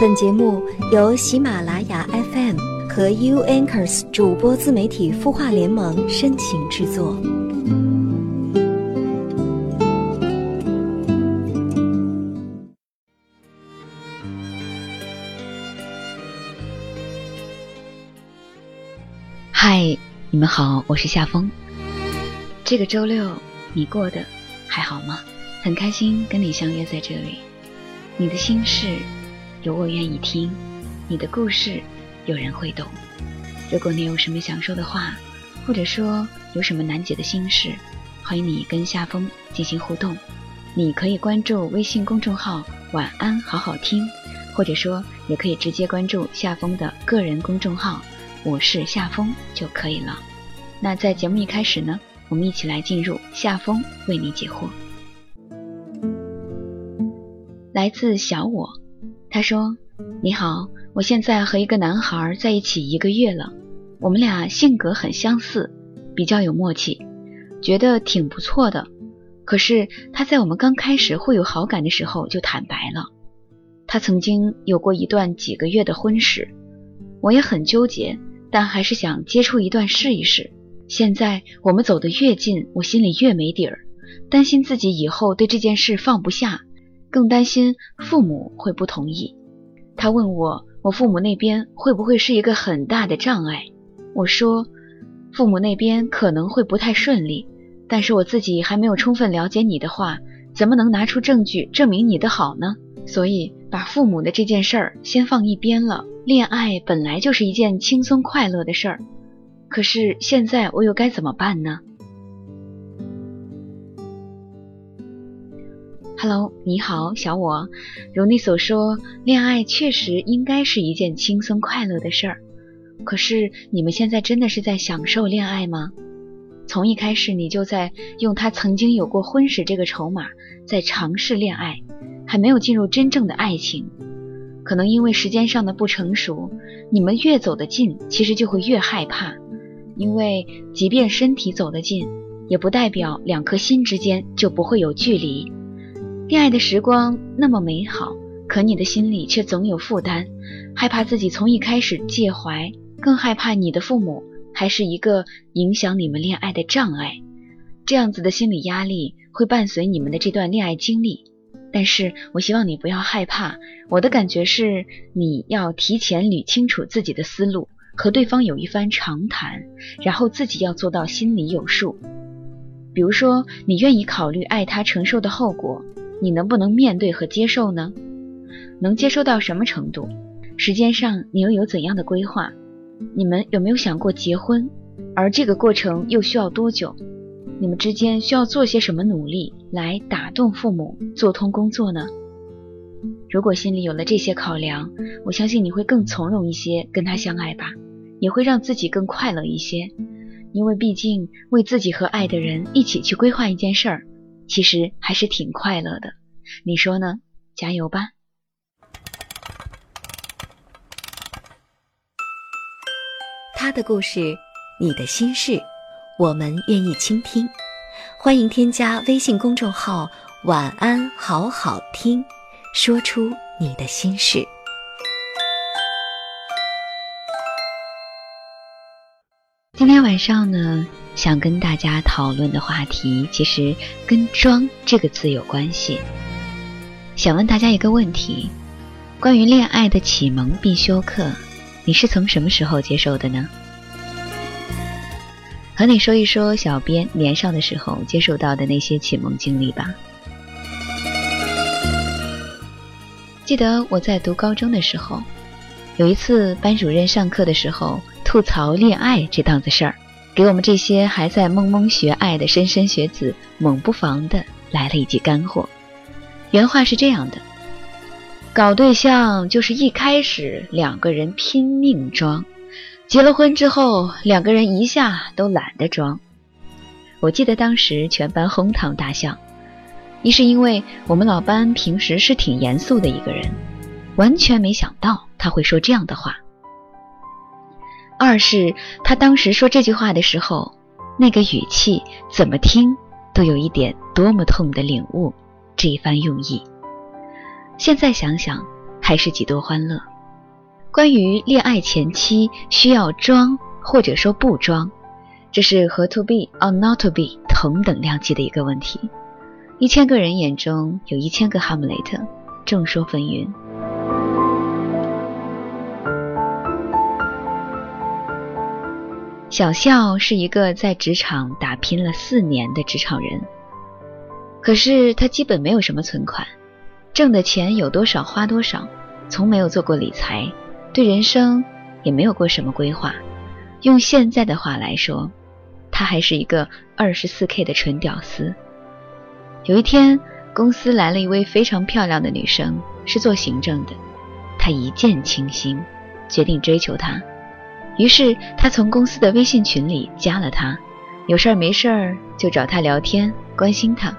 本节目由喜马拉雅 FM 和 U Anchors 主播自媒体孵化联盟深情制作。嗨，你们好，我是夏风。这个周六你过得还好吗？很开心跟你相约在这里。你的心事有我愿意听，你的故事有人会懂。如果你有什么想说的话，或者说有什么难解的心事，欢迎你跟夏风进行互动。你可以关注微信公众号“晚安好好听”，或者说也可以直接关注夏风的个人公众号“我是夏风”就可以了。那在节目一开始呢，我们一起来进入夏风为你解惑。来自小我，他说：“你好，我现在和一个男孩在一起一个月了，我们俩性格很相似，比较有默契，觉得挺不错的。可是他在我们刚开始会有好感的时候就坦白了，他曾经有过一段几个月的婚史，我也很纠结，但还是想接触一段试一试。现在我们走得越近，我心里越没底儿，担心自己以后对这件事放不下。”更担心父母会不同意。他问我，我父母那边会不会是一个很大的障碍？我说，父母那边可能会不太顺利，但是我自己还没有充分了解你的话，怎么能拿出证据证明你的好呢？所以把父母的这件事儿先放一边了。恋爱本来就是一件轻松快乐的事儿，可是现在我又该怎么办呢？Hello，你好，小我。如你所说，恋爱确实应该是一件轻松快乐的事儿。可是，你们现在真的是在享受恋爱吗？从一开始你就在用他曾经有过婚史这个筹码，在尝试恋爱，还没有进入真正的爱情。可能因为时间上的不成熟，你们越走得近，其实就会越害怕。因为即便身体走得近，也不代表两颗心之间就不会有距离。恋爱的时光那么美好，可你的心里却总有负担，害怕自己从一开始介怀，更害怕你的父母还是一个影响你们恋爱的障碍。这样子的心理压力会伴随你们的这段恋爱经历。但是我希望你不要害怕，我的感觉是你要提前捋清楚自己的思路，和对方有一番长谈，然后自己要做到心里有数。比如说，你愿意考虑爱他承受的后果。你能不能面对和接受呢？能接受到什么程度？时间上你又有怎样的规划？你们有没有想过结婚？而这个过程又需要多久？你们之间需要做些什么努力来打动父母，做通工作呢？如果心里有了这些考量，我相信你会更从容一些跟他相爱吧，也会让自己更快乐一些。因为毕竟为自己和爱的人一起去规划一件事儿。其实还是挺快乐的，你说呢？加油吧！他的故事，你的心事，我们愿意倾听。欢迎添加微信公众号“晚安好好听”，说出你的心事。今天晚上呢？想跟大家讨论的话题，其实跟“装”这个字有关系。想问大家一个问题：关于恋爱的启蒙必修课，你是从什么时候接受的呢？和你说一说小编年少的时候接受到的那些启蒙经历吧。记得我在读高中的时候，有一次班主任上课的时候吐槽恋爱这档子事儿。给我们这些还在懵懵学爱的莘莘学子猛不防的来了一记干货。原话是这样的：搞对象就是一开始两个人拼命装，结了婚之后两个人一下都懒得装。我记得当时全班哄堂大笑，一是因为我们老班平时是挺严肃的一个人，完全没想到他会说这样的话。二是他当时说这句话的时候，那个语气怎么听都有一点多么痛的领悟这一番用意。现在想想，还是几多欢乐。关于恋爱前期需要装或者说不装，这是和 to be or not to be 同等量级的一个问题。一千个人眼中有一千个哈姆雷特，众说纷纭。小笑是一个在职场打拼了四年的职场人，可是他基本没有什么存款，挣的钱有多少花多少，从没有做过理财，对人生也没有过什么规划。用现在的话来说，他还是一个二十四 K 的纯屌丝。有一天，公司来了一位非常漂亮的女生，是做行政的，他一见倾心，决定追求她。于是他从公司的微信群里加了她，有事儿没事儿就找她聊天，关心她。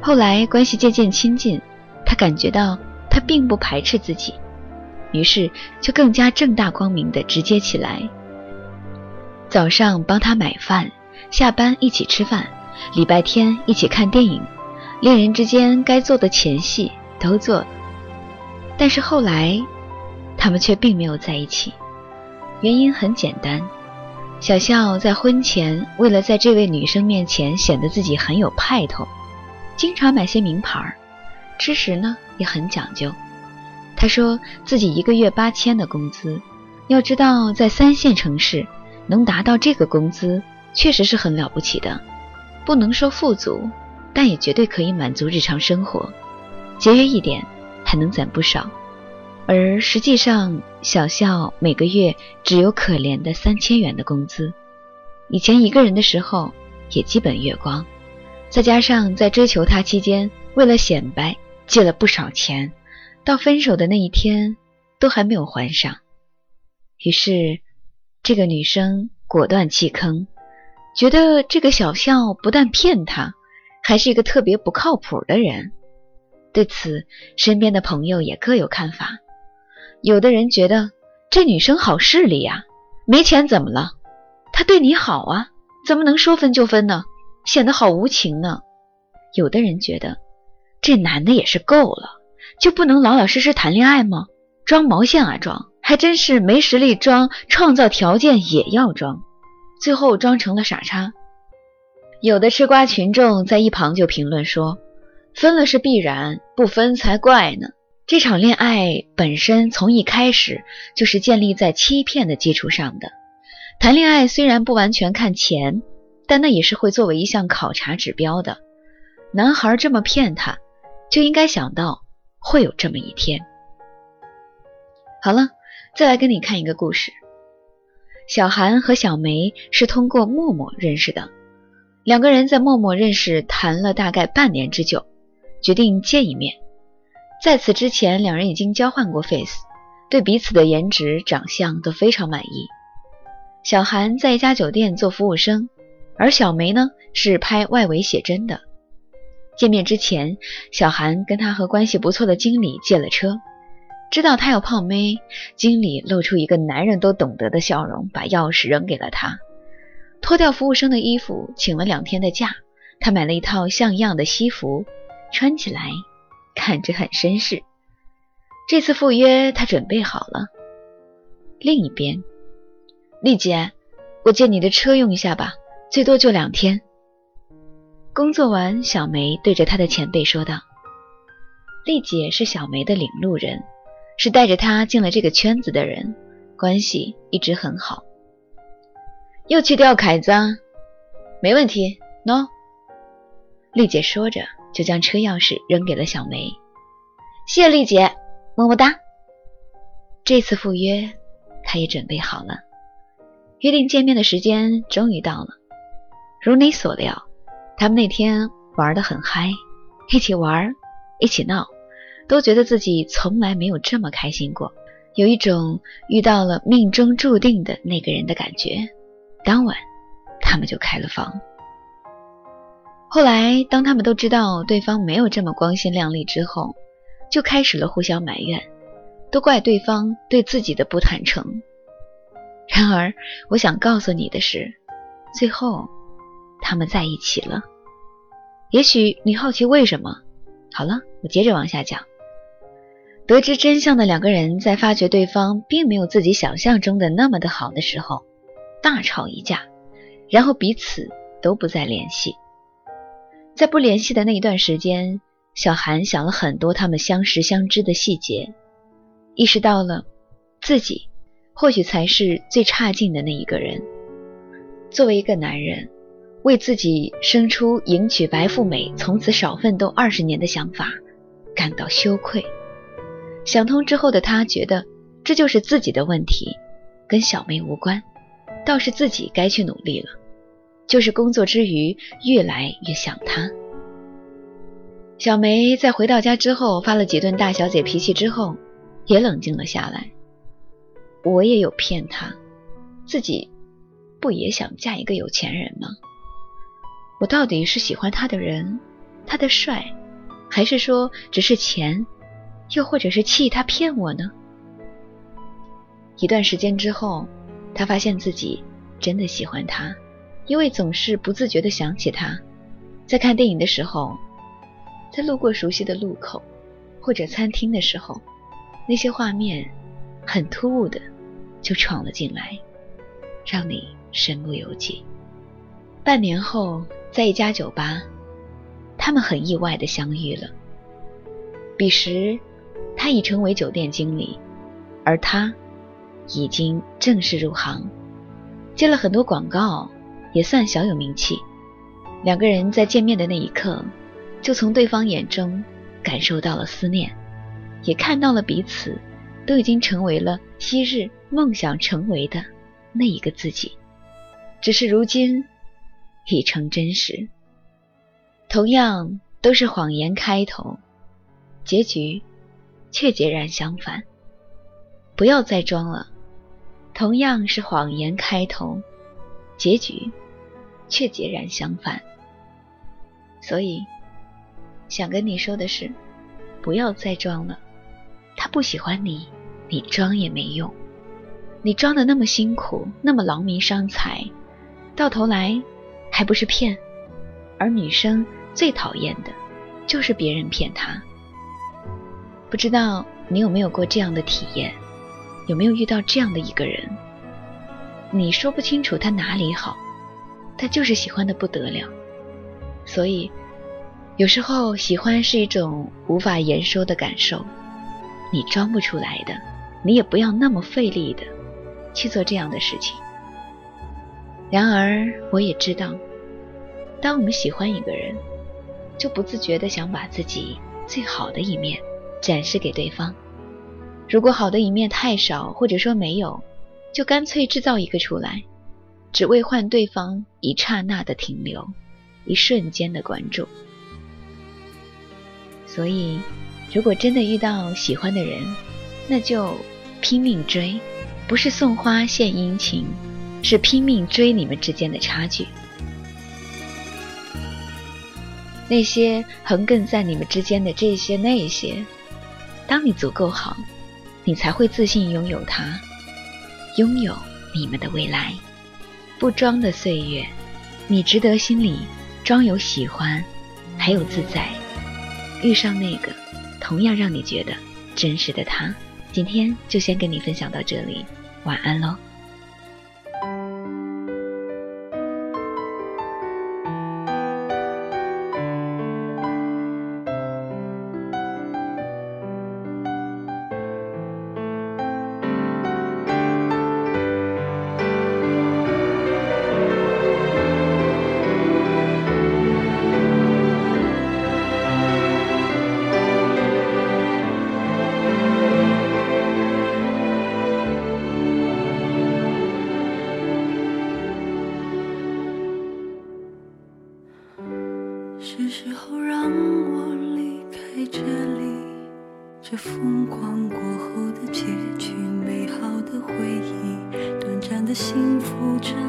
后来关系渐渐亲近，他感觉到她并不排斥自己，于是就更加正大光明的直接起来。早上帮他买饭，下班一起吃饭，礼拜天一起看电影，恋人之间该做的前戏都做了。但是后来，他们却并没有在一起。原因很简单，小笑在婚前为了在这位女生面前显得自己很有派头，经常买些名牌，吃食呢也很讲究。他说自己一个月八千的工资，要知道在三线城市能达到这个工资，确实是很了不起的，不能说富足，但也绝对可以满足日常生活，节约一点还能攒不少。而实际上，小笑每个月只有可怜的三千元的工资。以前一个人的时候，也基本月光。再加上在追求他期间，为了显摆借了不少钱，到分手的那一天都还没有还上。于是，这个女生果断弃坑，觉得这个小笑不但骗她，还是一个特别不靠谱的人。对此，身边的朋友也各有看法。有的人觉得这女生好势利呀，没钱怎么了？她对你好啊，怎么能说分就分呢？显得好无情呢。有的人觉得这男的也是够了，就不能老老实实谈恋爱吗？装毛线啊装，还真是没实力装，创造条件也要装，最后装成了傻叉。有的吃瓜群众在一旁就评论说：“分了是必然，不分才怪呢。”这场恋爱本身从一开始就是建立在欺骗的基础上的。谈恋爱虽然不完全看钱，但那也是会作为一项考察指标的。男孩这么骗她，就应该想到会有这么一天。好了，再来跟你看一个故事。小韩和小梅是通过陌陌认识的，两个人在陌陌认识谈了大概半年之久，决定见一面。在此之前，两人已经交换过 face，对彼此的颜值、长相都非常满意。小韩在一家酒店做服务生，而小梅呢是拍外围写真的。见面之前，小韩跟他和关系不错的经理借了车，知道他要泡妹，经理露出一个男人都懂得的笑容，把钥匙扔给了他，脱掉服务生的衣服，请了两天的假。他买了一套像样的西服，穿起来。看着很绅士，这次赴约他准备好了。另一边，丽姐，我借你的车用一下吧，最多就两天。工作完，小梅对着她的前辈说道：“丽姐是小梅的领路人，是带着她进了这个圈子的人，关系一直很好。”又去钓凯子？啊？没问题，no。丽姐说着。就将车钥匙扔给了小梅，谢丽姐，么么哒。这次赴约，他也准备好了，约定见面的时间终于到了。如你所料，他们那天玩得很嗨，一起玩，一起闹，都觉得自己从来没有这么开心过，有一种遇到了命中注定的那个人的感觉。当晚，他们就开了房。后来，当他们都知道对方没有这么光鲜亮丽之后，就开始了互相埋怨，都怪对方对自己的不坦诚。然而，我想告诉你的是，最后他们在一起了。也许你好奇为什么？好了，我接着往下讲。得知真相的两个人在发觉对方并没有自己想象中的那么的好的时候，大吵一架，然后彼此都不再联系。在不联系的那一段时间，小韩想了很多他们相识相知的细节，意识到了自己或许才是最差劲的那一个人。作为一个男人，为自己生出迎娶白富美、从此少奋斗二十年的想法感到羞愧。想通之后的他觉得这就是自己的问题，跟小梅无关，倒是自己该去努力了。就是工作之余越来越想他。小梅在回到家之后发了几顿大小姐脾气之后，也冷静了下来。我也有骗他，自己不也想嫁一个有钱人吗？我到底是喜欢他的人，他的帅，还是说只是钱？又或者是气他骗我呢？一段时间之后，她发现自己真的喜欢他，因为总是不自觉的想起他。在看电影的时候，在路过熟悉的路口或者餐厅的时候，那些画面很突兀的就闯了进来，让你身不由己。半年后，在一家酒吧，他们很意外的相遇了。彼时。他已成为酒店经理，而他已经正式入行，接了很多广告，也算小有名气。两个人在见面的那一刻，就从对方眼中感受到了思念，也看到了彼此都已经成为了昔日梦想成为的那一个自己，只是如今已成真实。同样都是谎言开头，结局。却截然相反。不要再装了，同样是谎言开头，结局却截然相反。所以，想跟你说的是，不要再装了。他不喜欢你，你装也没用。你装的那么辛苦，那么劳民伤财，到头来还不是骗？而女生最讨厌的，就是别人骗她。不知道你有没有过这样的体验？有没有遇到这样的一个人？你说不清楚他哪里好，他就是喜欢的不得了。所以，有时候喜欢是一种无法言说的感受，你装不出来的，你也不要那么费力的去做这样的事情。然而，我也知道，当我们喜欢一个人，就不自觉的想把自己最好的一面。展示给对方。如果好的一面太少，或者说没有，就干脆制造一个出来，只为换对方一刹那的停留，一瞬间的关注。所以，如果真的遇到喜欢的人，那就拼命追，不是送花献殷勤，是拼命追你们之间的差距。那些横亘在你们之间的这些那些。当你足够好，你才会自信拥有它，拥有你们的未来。不装的岁月，你值得心里装有喜欢，还有自在。遇上那个同样让你觉得真实的他。今天就先跟你分享到这里，晚安喽。的幸福真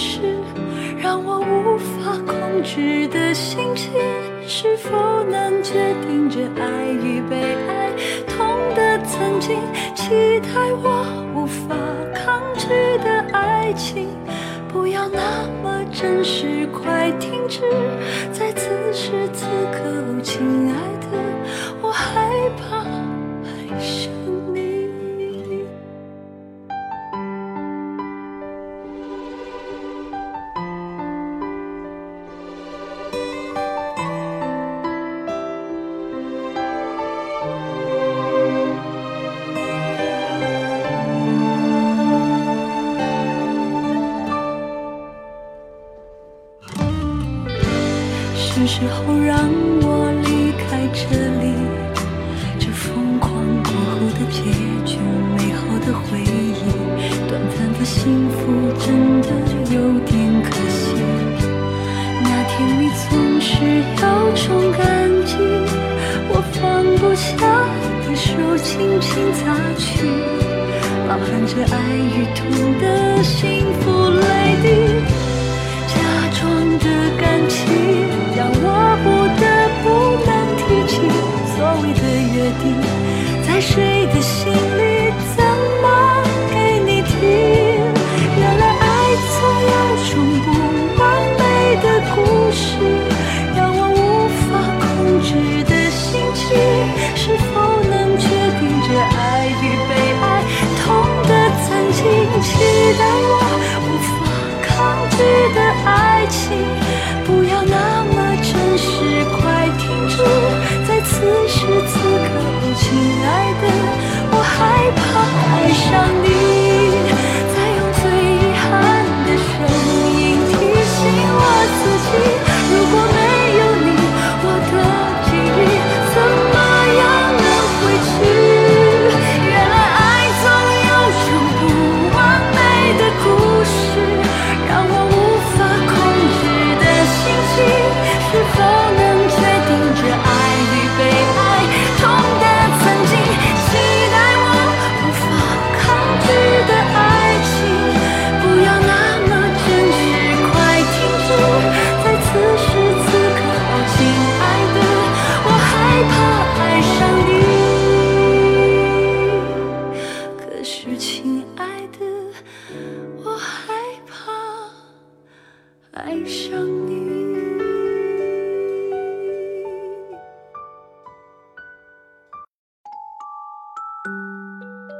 是，让我无法控制的心情，是否能决定着爱与被爱，痛的曾经，期待我无法抗拒的爱情，不要那么真实，快停止，在此时此刻，亲爱的。轻轻擦去，饱含着爱与痛的幸福泪滴。假装的感情，让我不得不能提起所谓的约定，在谁的心里，